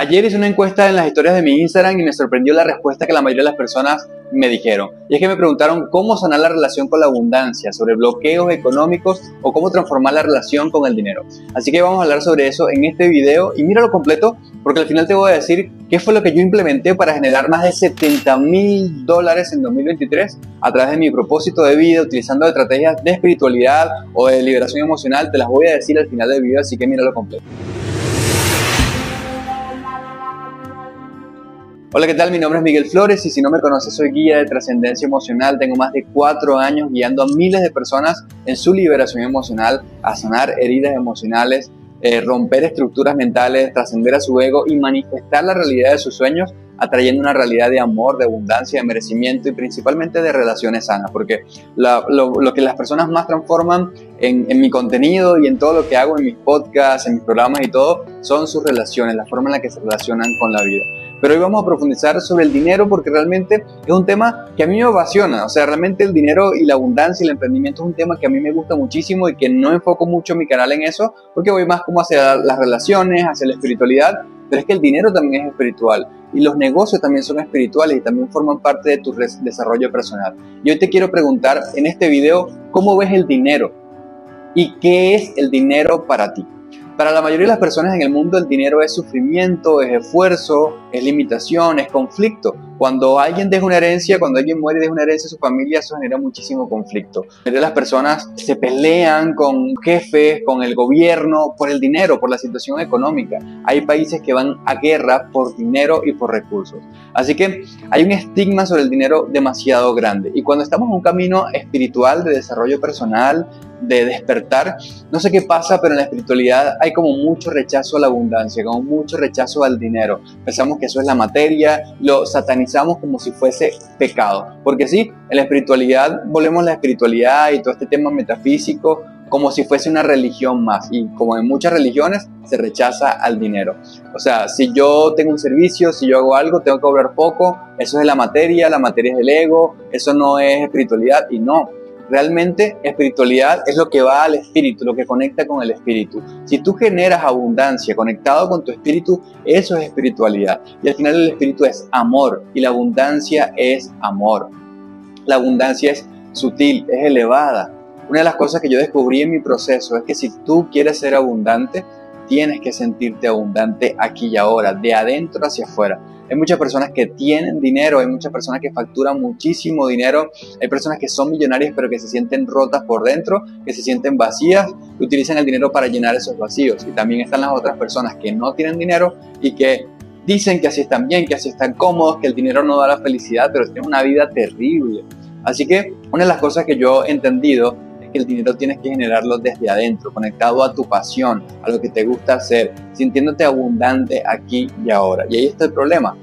Ayer hice una encuesta en las historias de mi Instagram y me sorprendió la respuesta que la mayoría de las personas me dijeron. Y es que me preguntaron cómo sanar la relación con la abundancia, sobre bloqueos económicos o cómo transformar la relación con el dinero. Así que vamos a hablar sobre eso en este video y míralo completo porque al final te voy a decir qué fue lo que yo implementé para generar más de 70 mil dólares en 2023 a través de mi propósito de vida utilizando estrategias de espiritualidad o de liberación emocional. Te las voy a decir al final del video, así que míralo completo. Hola, ¿qué tal? Mi nombre es Miguel Flores y si no me conoces soy guía de trascendencia emocional. Tengo más de cuatro años guiando a miles de personas en su liberación emocional, a sanar heridas emocionales, eh, romper estructuras mentales, trascender a su ego y manifestar la realidad de sus sueños atrayendo una realidad de amor, de abundancia, de merecimiento y principalmente de relaciones sanas, porque lo, que las personas más transforman en, en, mi contenido y en todo lo que hago en mis podcasts, en mis programas y todo, son sus relaciones, la forma en la que se relacionan con la vida. Pero hoy vamos a profundizar sobre el dinero porque realmente es un tema que a mí me apasiona. O sea, realmente el dinero y la abundancia y el emprendimiento es un tema que a mí me gusta muchísimo y que no enfoco mucho mi canal en eso porque voy más como hacia las relaciones, hacia la espiritualidad. Pero es que el dinero también es espiritual y los negocios también son espirituales y también forman parte de tu desarrollo personal. Y hoy te quiero preguntar en este video, ¿cómo ves el dinero? ¿Y qué es el dinero para ti? Para la mayoría de las personas en el mundo el dinero es sufrimiento, es esfuerzo, es limitación, es conflicto. Cuando alguien deja una herencia, cuando alguien muere y deja una herencia a su familia, eso genera muchísimo conflicto. Las personas se pelean con jefes, con el gobierno, por el dinero, por la situación económica. Hay países que van a guerra por dinero y por recursos. Así que hay un estigma sobre el dinero demasiado grande. Y cuando estamos en un camino espiritual de desarrollo personal, de despertar. No sé qué pasa, pero en la espiritualidad hay como mucho rechazo a la abundancia, como mucho rechazo al dinero. Pensamos que eso es la materia, lo satanizamos como si fuese pecado. Porque sí, en la espiritualidad, volvemos a la espiritualidad y todo este tema metafísico como si fuese una religión más. Y como en muchas religiones, se rechaza al dinero. O sea, si yo tengo un servicio, si yo hago algo, tengo que cobrar poco, eso es la materia, la materia es el ego, eso no es espiritualidad. Y no, Realmente espiritualidad es lo que va al espíritu, lo que conecta con el espíritu. Si tú generas abundancia conectado con tu espíritu, eso es espiritualidad. Y al final el espíritu es amor y la abundancia es amor. La abundancia es sutil, es elevada. Una de las cosas que yo descubrí en mi proceso es que si tú quieres ser abundante, tienes que sentirte abundante aquí y ahora, de adentro hacia afuera. Hay muchas personas que tienen dinero, hay muchas personas que facturan muchísimo dinero, hay personas que son millonarias pero que se sienten rotas por dentro, que se sienten vacías y utilizan el dinero para llenar esos vacíos. Y también están las otras personas que no tienen dinero y que dicen que así están bien, que así están cómodos, que el dinero no da la felicidad, pero tienen una vida terrible. Así que una de las cosas que yo he entendido que el dinero tienes que generarlo desde adentro, conectado a tu pasión, a lo que te gusta hacer, sintiéndote abundante aquí y ahora. Y ahí está el problema.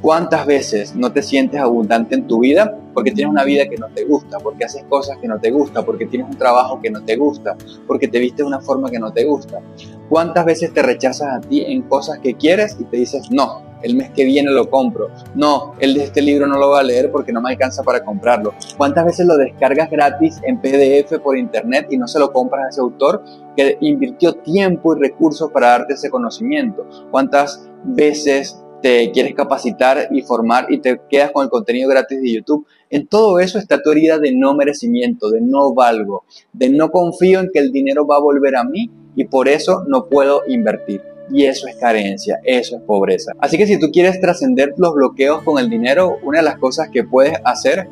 ¿Cuántas veces no te sientes abundante en tu vida porque tienes una vida que no te gusta, porque haces cosas que no te gusta, porque tienes un trabajo que no te gusta, porque te viste de una forma que no te gusta? ¿Cuántas veces te rechazas a ti en cosas que quieres y te dices, no, el mes que viene lo compro. No, el de este libro no lo voy a leer porque no me alcanza para comprarlo. ¿Cuántas veces lo descargas gratis en PDF por internet y no se lo compras a ese autor que invirtió tiempo y recursos para darte ese conocimiento? ¿Cuántas veces te quieres capacitar y formar y te quedas con el contenido gratis de YouTube. En todo eso está tu herida de no merecimiento, de no valgo, de no confío en que el dinero va a volver a mí y por eso no puedo invertir y eso es carencia, eso es pobreza. Así que si tú quieres trascender los bloqueos con el dinero, una de las cosas que puedes hacer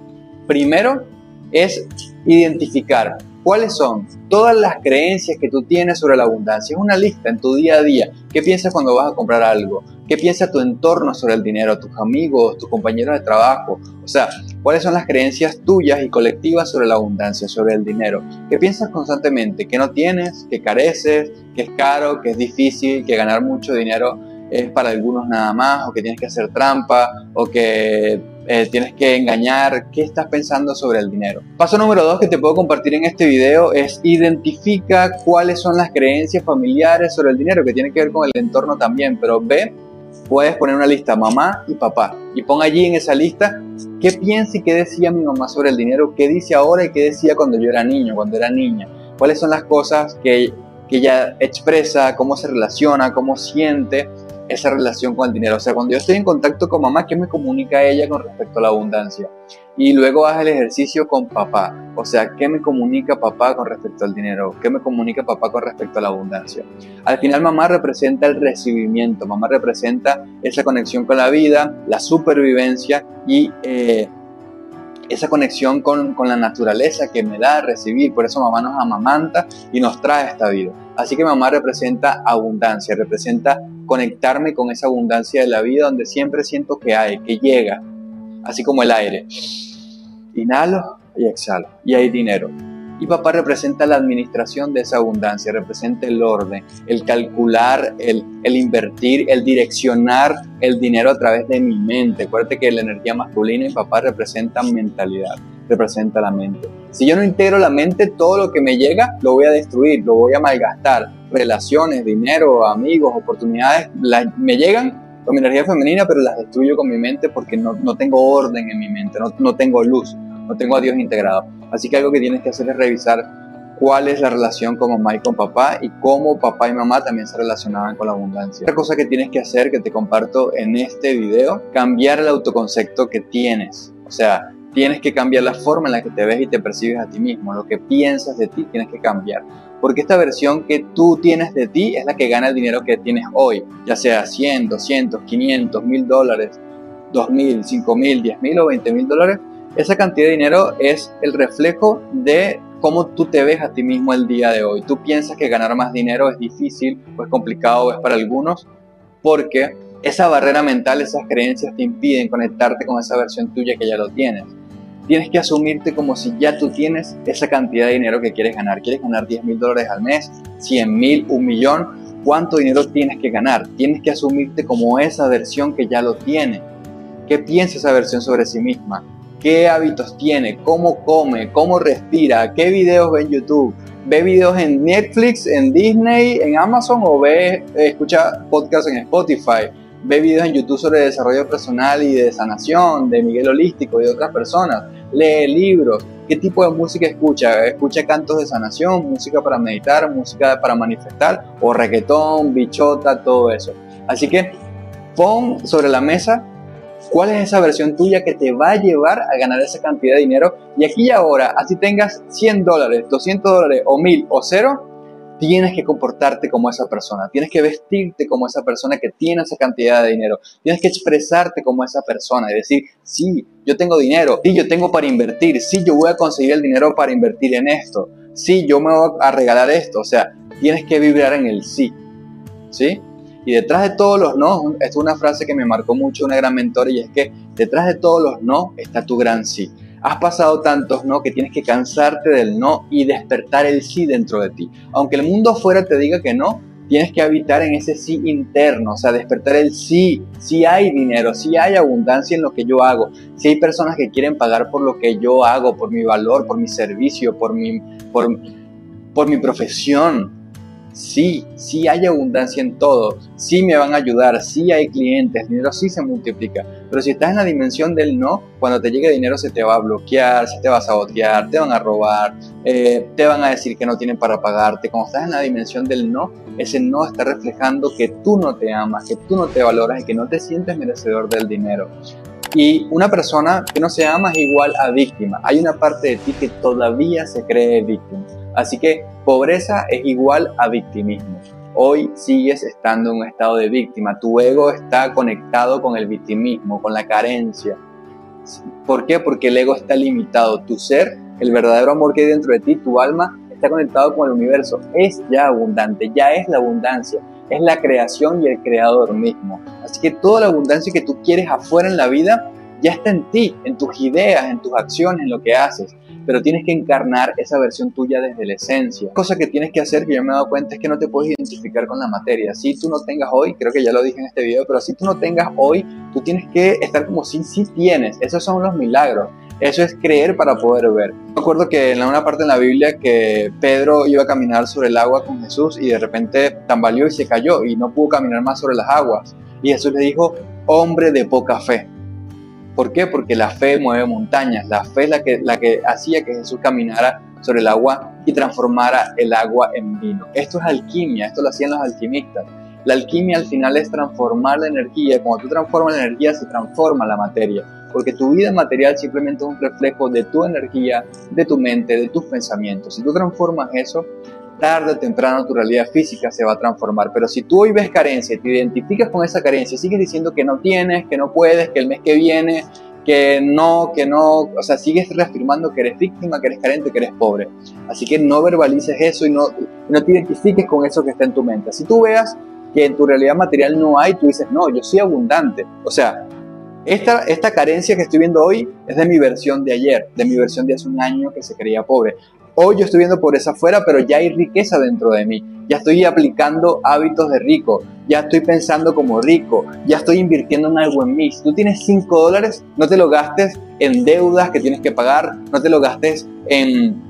primero es identificar cuáles son todas las creencias que tú tienes sobre la abundancia. Es una lista en tu día a día. ¿Qué piensas cuando vas a comprar algo? ¿Qué piensa tu entorno sobre el dinero? ¿Tus amigos, tus compañeros de trabajo? O sea, ¿cuáles son las creencias tuyas y colectivas sobre la abundancia, sobre el dinero? ¿Qué piensas constantemente? ¿Que no tienes? ¿Que careces? ¿Que es caro? ¿Que es difícil? ¿Que ganar mucho dinero es para algunos nada más? ¿O que tienes que hacer trampa? ¿O que eh, tienes que engañar? ¿Qué estás pensando sobre el dinero? Paso número dos que te puedo compartir en este video es identifica cuáles son las creencias familiares sobre el dinero, que tiene que ver con el entorno también, pero ve puedes poner una lista mamá y papá y pon allí en esa lista qué piensa y qué decía mi mamá sobre el dinero, qué dice ahora y qué decía cuando yo era niño, cuando era niña, cuáles son las cosas que, que ella expresa, cómo se relaciona, cómo siente esa relación con el dinero. O sea, cuando yo estoy en contacto con mamá, ¿qué me comunica ella con respecto a la abundancia? Y luego haz el ejercicio con papá. O sea, ¿qué me comunica papá con respecto al dinero? ¿Qué me comunica papá con respecto a la abundancia? Al final mamá representa el recibimiento, mamá representa esa conexión con la vida, la supervivencia y eh, esa conexión con, con, la naturaleza que me da recibir. Por eso mamá nos amamanta y nos trae esta vida. Así que mamá representa abundancia, representa conectarme con esa abundancia de la vida donde siempre siento que hay, que llega, así como el aire. Inhalo y exhalo. Y hay dinero. Y papá representa la administración de esa abundancia, representa el orden, el calcular, el, invertir, el direccionar el dinero a través de mi mente. Acuérdate que la energía masculina y papá representan mentalidad, representa la mente. Si yo no integro la mente, todo lo que me llega lo voy a destruir, lo voy a malgastar. Relaciones, dinero, amigos, oportunidades, me llegan con mi energía femenina, pero las destruyo con mi mente porque no, no tengo orden en mi mente, no, no, tengo luz, no tengo a Dios integrado. Así que algo que tienes que hacer es revisar cuál es la relación con mamá y con papá y cómo papá y mamá también se relacionaban con la abundancia. Otra cosa que tienes que hacer, que te comparto en este video, cambiar el autoconcepto que tienes. O sea, tienes que cambiar la forma en la que te ves y te percibes a ti mismo. Lo que piensas de ti tienes que cambiar porque esta versión que tú tienes de ti es la que gana el dinero que tienes hoy, ya sea 100, 200, 500, 1000 dólares, 2000, 5000, 10000 o 20 mil dólares. Esa cantidad de dinero es el reflejo de cómo tú te ves a ti mismo el día de hoy. Tú piensas que ganar más dinero es difícil o es complicado es para algunos porque esa barrera mental, esas creencias te impiden conectarte con esa versión tuya que ya lo tienes tienes que asumirte como si ya tú tienes esa cantidad de dinero que quieres ganar. ¿Quieres ganar 10 mil dólares al mes? ¿100 mil? ¿Un millón? ¿Cuánto dinero tienes que ganar? Tienes que asumirte como esa versión que ya lo tiene. ¿Qué piensa esa versión sobre sí misma? ¿Qué hábitos tiene? ¿Cómo come? ¿Cómo respira? ¿Qué videos ve en YouTube? ¿Ve videos en Netflix, en Disney, en Amazon o ve, escucha podcasts en Spotify? ve videos en YouTube sobre desarrollo personal y de sanación, de Miguel Holístico y de otras personas, lee libros, qué tipo de música escucha, escucha cantos de sanación, música para meditar, música para manifestar, o reggaetón, bichota, todo eso. Así que pon sobre la mesa cuál es esa versión tuya que te va a llevar a ganar esa cantidad de dinero y aquí y ahora, así tengas 100 dólares, 200 dólares o 1000 o cero, tienes que comportarte como esa persona, tienes que vestirte como esa persona que tiene esa cantidad de dinero, tienes que expresarte como esa persona y decir, sí, yo tengo dinero, sí, yo tengo para invertir, sí, yo voy a conseguir el dinero para invertir en esto, sí, yo me voy a regalar esto, o sea, tienes que vibrar en el sí, ¿sí? Y detrás de todos los no, es una frase que me marcó mucho una gran mentora y es que detrás de todos los no está tu gran sí. Has pasado tantos no que tienes que cansarte del no y despertar el sí dentro de ti. Aunque el mundo afuera te diga que no, tienes que habitar en ese sí interno, o sea, despertar el sí. Si hay dinero, si hay abundancia en lo que yo hago, si hay personas que quieren pagar por lo que yo hago, por mi valor, por mi servicio, por mi, por, por mi profesión, sí, sí hay abundancia en todo, sí me van a ayudar, sí hay clientes, dinero sí se multiplica. Pero si estás en la dimensión del no, cuando te llegue dinero se te va a bloquear, se te va a sabotear, te van a robar, eh, te van a decir que no tienen para pagarte. Cuando estás en la dimensión del no, ese no está reflejando que tú no te amas, que tú no te valoras y que no te sientes merecedor del dinero. Y una persona que no se ama es igual a víctima. Hay una parte de ti que todavía se cree víctima. Así que pobreza es igual a victimismo. Hoy sigues estando en un estado de víctima. Tu ego está conectado con el victimismo, con la carencia. ¿Por qué? Porque el ego está limitado. Tu ser, el verdadero amor que hay dentro de ti, tu alma, está conectado con el universo. Es ya abundante, ya es la abundancia. Es la creación y el creador mismo. Así que toda la abundancia que tú quieres afuera en la vida ya está en ti, en tus ideas, en tus acciones, en lo que haces pero tienes que encarnar esa versión tuya desde la esencia. Cosa que tienes que hacer, que yo me he dado cuenta, es que no te puedes identificar con la materia. Si tú no tengas hoy, creo que ya lo dije en este video, pero si tú no tengas hoy, tú tienes que estar como si sí tienes. Esos son los milagros. Eso es creer para poder ver. Me acuerdo que en una parte en la Biblia que Pedro iba a caminar sobre el agua con Jesús y de repente tambaleó y se cayó y no pudo caminar más sobre las aguas. Y Jesús le dijo, hombre de poca fe. ¿Por qué? Porque la fe mueve montañas, la fe es la que, la que hacía que Jesús caminara sobre el agua y transformara el agua en vino. Esto es alquimia, esto lo hacían los alquimistas. La alquimia al final es transformar la energía. Cuando tú transformas la energía, se transforma la materia. Porque tu vida material simplemente es un reflejo de tu energía, de tu mente, de tus pensamientos. Si tú transformas eso, tarde o temprano tu realidad física se va a transformar. Pero si tú hoy ves carencia, te identificas con esa carencia, sigues diciendo que no tienes, que no puedes, que el mes que viene, que no, que no, o sea, sigues reafirmando que eres víctima, que eres carente, que eres pobre. Así que no verbalices eso y no, no te identifiques con eso que está en tu mente. Si tú veas que en tu realidad material no hay, tú dices, no, yo soy abundante. O sea, esta, esta carencia que estoy viendo hoy es de mi versión de ayer, de mi versión de hace un año que se creía pobre. Hoy yo estoy viendo pobreza afuera, pero ya hay riqueza dentro de mí. Ya estoy aplicando hábitos de rico. Ya estoy pensando como rico. Ya estoy invirtiendo en algo en mí. Si tú tienes 5 dólares, no te lo gastes en deudas que tienes que pagar. No te lo gastes en,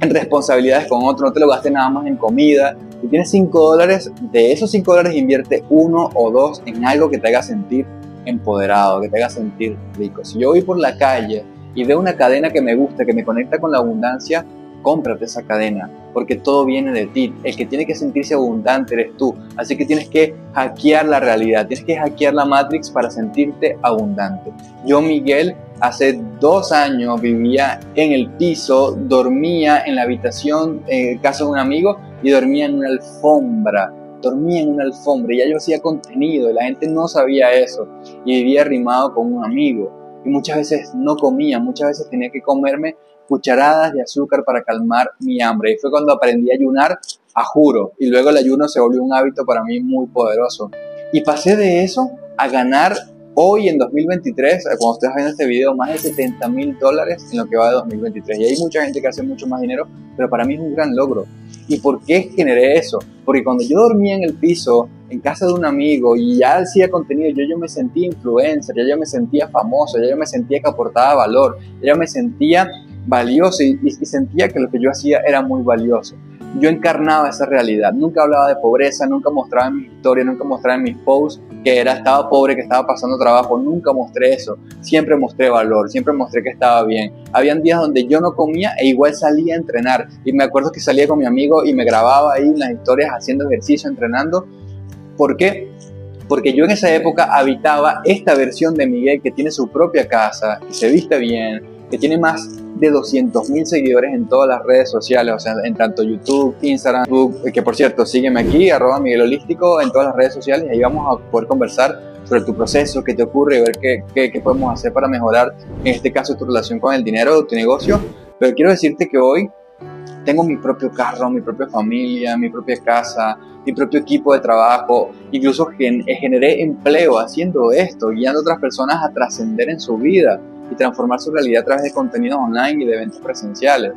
en responsabilidades con otro. No te lo gastes nada más en comida. Si tienes 5 dólares, de esos 5 dólares invierte uno o dos en algo que te haga sentir empoderado, que te haga sentir rico. Si yo voy por la calle y veo una cadena que me gusta, que me conecta con la abundancia, cómprate esa cadena, porque todo viene de ti. El que tiene que sentirse abundante eres tú. Así que tienes que hackear la realidad, tienes que hackear la Matrix para sentirte abundante. Yo, Miguel, hace dos años vivía en el piso, dormía en la habitación en casa de un amigo y dormía en una alfombra. Dormía en una alfombra y ya yo hacía contenido y la gente no sabía eso. Y vivía arrimado con un amigo. Y muchas veces no comía, muchas veces tenía que comerme cucharadas de azúcar para calmar mi hambre. Y fue cuando aprendí a ayunar a juro. Y luego el ayuno se volvió un hábito para mí muy poderoso. Y pasé de eso a ganar hoy en 2023, eh, cuando estés viendo este video, más de 70 mil dólares en lo que va de 2023. Y hay mucha gente que hace mucho más dinero, pero para mí es un gran logro. ¿Y por qué generé eso? Porque cuando yo dormía en el piso, en casa de un amigo, y ya hacía contenido, yo, yo me sentía influencer, ya yo me sentía famoso, ya yo me sentía que aportaba valor, ya yo me sentía valioso y, sentía que lo que yo hacía era muy valioso. Yo encarnaba esa realidad, nunca hablaba de pobreza, nunca mostraba en mis historias, nunca mostraba en mis posts que era, estaba pobre, que estaba pasando trabajo, nunca mostré eso, siempre mostré valor, siempre mostré que estaba bien. Habían días donde yo no comía e igual salía a entrenar y me acuerdo que salía con mi amigo y me grababa ahí las historias haciendo ejercicio, entrenando. ¿Por qué? Porque yo en esa época habitaba esta versión de Miguel que tiene su propia casa, que se viste bien, que tiene más de 200.000 seguidores en todas las redes sociales, o sea, en tanto YouTube, Instagram, Facebook, que por cierto, sígueme aquí, arroba Miguel Holístico en todas las redes sociales y ahí vamos a poder conversar sobre tu proceso, qué te ocurre ver qué, qué, qué podemos hacer para mejorar, en este caso, tu relación con el dinero, tu negocio. Pero quiero decirte que hoy tengo mi propio carro, mi propia familia, mi propia casa, mi propio equipo de trabajo, incluso generé empleo haciendo esto, guiando a otras personas a trascender en su vida y transformar su realidad a través de contenidos online y de eventos presenciales.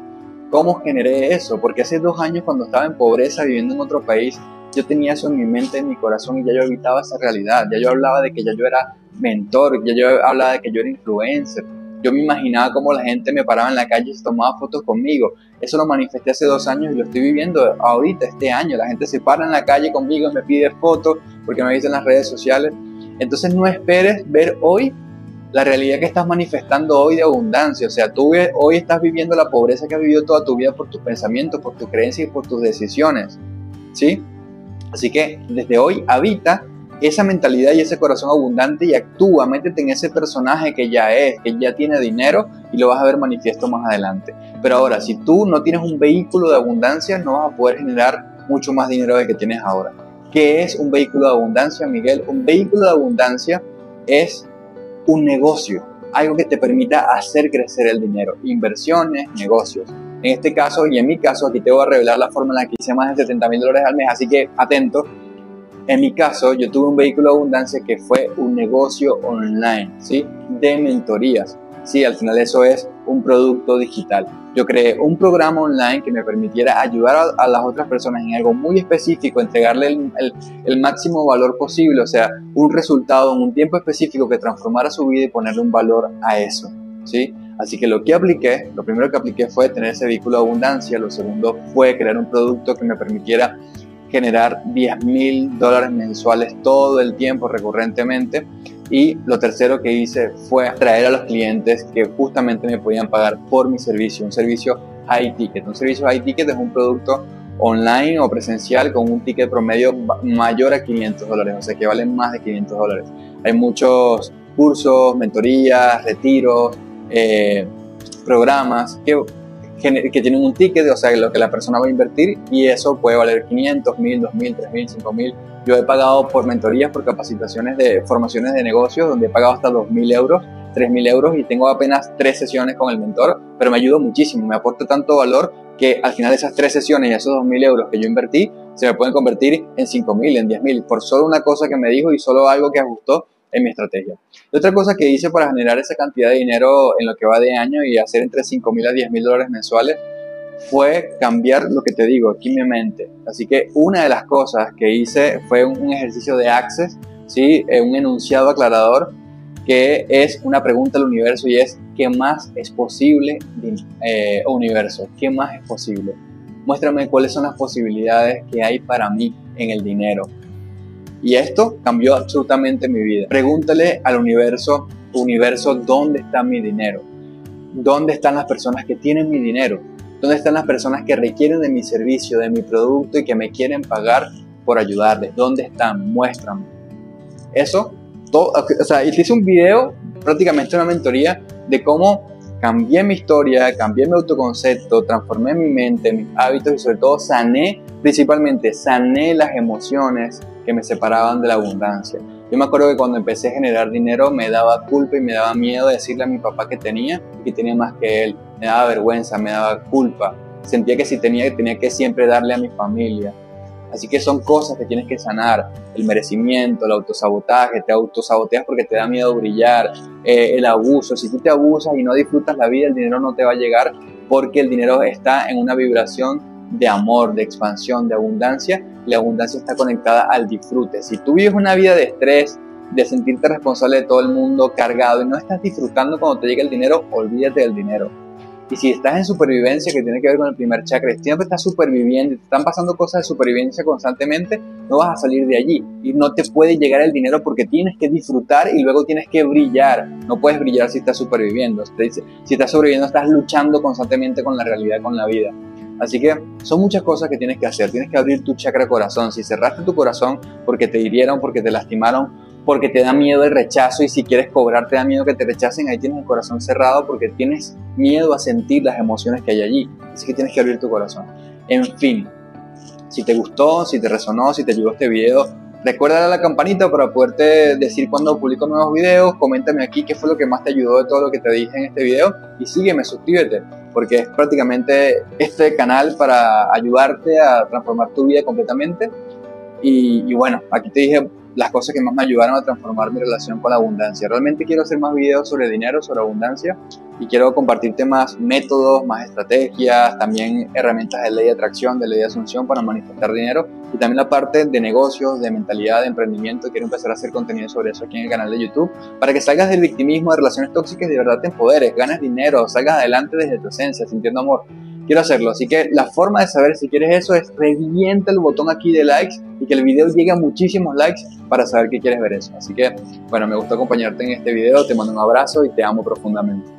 ¿Cómo generé eso? Porque hace dos años cuando estaba en pobreza viviendo en otro país, yo tenía eso en mi mente, en mi corazón y ya yo habitaba esa realidad. Ya yo hablaba de que ya yo era mentor, ya yo hablaba de que yo era influencer. Yo me imaginaba cómo la gente me paraba en la calle y se tomaba fotos conmigo. Eso lo manifesté hace dos años y lo estoy viviendo ahorita, este año. La gente se para en la calle conmigo y me pide fotos porque me dice en las redes sociales. Entonces no esperes ver hoy la realidad que estás manifestando hoy de abundancia. O sea, tú hoy estás viviendo la pobreza que has vivido toda tu vida por tus pensamientos, por tus creencias y por tus decisiones. ¿Sí? Así que desde hoy habita esa mentalidad y ese corazón abundante y actúa, métete en ese personaje que ya es, que ya tiene dinero y lo vas a ver manifiesto más adelante. Pero ahora, si tú no tienes un vehículo de abundancia, no vas a poder generar mucho más dinero del que tienes ahora. ¿Qué es un vehículo de abundancia, Miguel? Un vehículo de abundancia es un negocio, algo que te permita hacer crecer el dinero, inversiones, negocios. En este caso y en mi caso, aquí te voy a revelar la forma en la que hice más de 70 mil dólares al mes, así que atento. En mi caso, yo tuve un vehículo de abundancia que fue un negocio online, ¿sí? De mentorías. Sí, al final eso es un producto digital. Yo creé un programa online que me permitiera ayudar a, las otras personas en algo muy específico, entregarle el, el, máximo valor posible, o sea, un resultado en un tiempo específico que transformara su vida y ponerle un valor a eso, ¿sí? Así que lo que apliqué, lo primero que apliqué fue tener ese vehículo de abundancia, lo segundo fue crear un producto que me permitiera generar 10 mil dólares mensuales todo el tiempo recurrentemente y lo tercero que hice fue atraer a los clientes que justamente me podían pagar por mi servicio, un servicio high ticket. Un servicio high ticket es un producto online o presencial con un ticket promedio mayor a 500 dólares, o sea que valen más de 500 dólares. Hay muchos cursos, mentorías, retiros, eh, programas que, que, tienen un ticket, o sea, lo que la persona va a invertir y eso puede valer 500, 1000, 2000, 3000, 5000. Yo he pagado por mentorías, por capacitaciones de formaciones de negocios, donde he pagado hasta 2000 euros, 3000 euros y tengo apenas tres sesiones con el mentor, pero me ayuda muchísimo, me aporta tanto valor que al final esas tres sesiones y esos 2.000 euros que yo invertí se me pueden convertir en 5.000, en 10.000, por solo una cosa que me dijo y solo algo que ajustó en mi estrategia. Otra cosa que hice para generar esa cantidad de dinero en lo que va de año y hacer entre 5.000 a 10.000 dólares mensuales fue cambiar lo que te digo aquí en mi mente. Así que una de las cosas que hice fue un ejercicio de access, ¿sí? Eh, un enunciado aclarador que es una pregunta al universo y es ¿qué más es posible, eh, universo? ¿Qué más es posible? Muéstrame cuáles son las posibilidades que hay para mí en el dinero. Y esto cambió absolutamente mi vida. Pregúntale al universo, universo, ¿dónde está mi dinero? ¿Dónde están las personas que tienen mi dinero? ¿Dónde están las personas que requieren de mi servicio, de mi producto y que me quieren pagar por ayudarles? ¿Dónde están? Muéstrame. Eso o sea, hice un video, prácticamente una mentoría, de cómo cambié mi historia, cambié mi autoconcepto, transformé mi mente, mis hábitos y sobre todo sané, principalmente sané las emociones que me separaban de la abundancia. Yo me acuerdo que cuando empecé a generar dinero me daba culpa y me daba miedo de decirle a mi papá que tenía y que tenía más que él. Me daba vergüenza, me daba culpa. Sentía que si tenía, tenía que siempre darle a mi familia. Así que son cosas que tienes que sanar. El merecimiento, el autosabotaje, te autosaboteas porque te da miedo brillar, eh, el abuso. Si tú te abusas y no disfrutas la vida, el dinero no te va a llegar porque el dinero está en una vibración de amor, de expansión, de abundancia. La abundancia está conectada al disfrute. Si tú vives una vida de estrés, de sentirte responsable de todo el mundo, cargado y no estás disfrutando cuando te llega el dinero, olvídate del dinero y si estás en supervivencia, que tiene que ver con el primer chakra, siempre estás superviviendo te están pasando cosas de supervivencia constantemente, no vas a salir de allí. Y no te puede llegar el dinero porque tienes que disfrutar y luego tienes que brillar. No puedes brillar si estás superviviendo. Si estás sobreviviendo, estás luchando constantemente con la realidad, con la vida. Así que son muchas cosas que tienes que hacer. Tienes que abrir tu chakra corazón. Si cerraste tu corazón porque te hirieron, porque te lastimaron, porque te da miedo el rechazo y si quieres cobrar te da miedo que te rechacen, ahí tienes el corazón cerrado porque tienes miedo a sentir las emociones que hay allí. Así que tienes que abrir tu corazón. En fin, si te gustó, si te resonó, si te ayudó este video, recuerda a la campanita para poderte decir cuando publico nuevos videos, coméntame aquí qué fue lo que más te ayudó de todo lo que te dije en este video y sígueme, suscríbete, porque es prácticamente este canal para ayudarte a transformar tu vida completamente. Y, y bueno, aquí te dije las cosas que más me ayudaron a transformar mi relación con la abundancia. Realmente quiero hacer más videos sobre dinero, sobre abundancia y quiero compartirte más métodos, más estrategias, también herramientas de ley de atracción, de ley de asunción para manifestar dinero y también la parte de negocios, de mentalidad, de emprendimiento. Quiero empezar a hacer contenido sobre eso aquí en el canal de YouTube para que salgas del victimismo de relaciones tóxicas y de verdad te empoderes, ganes dinero, salgas adelante desde tu esencia, sintiendo amor quiero hacerlo. Así que la forma de saber si quieres eso es revienta el botón aquí de likes y que el video llegue a muchísimos likes para saber que quieres ver eso. Así que, bueno, me gustó acompañarte en este video, te mando un abrazo y te amo profundamente.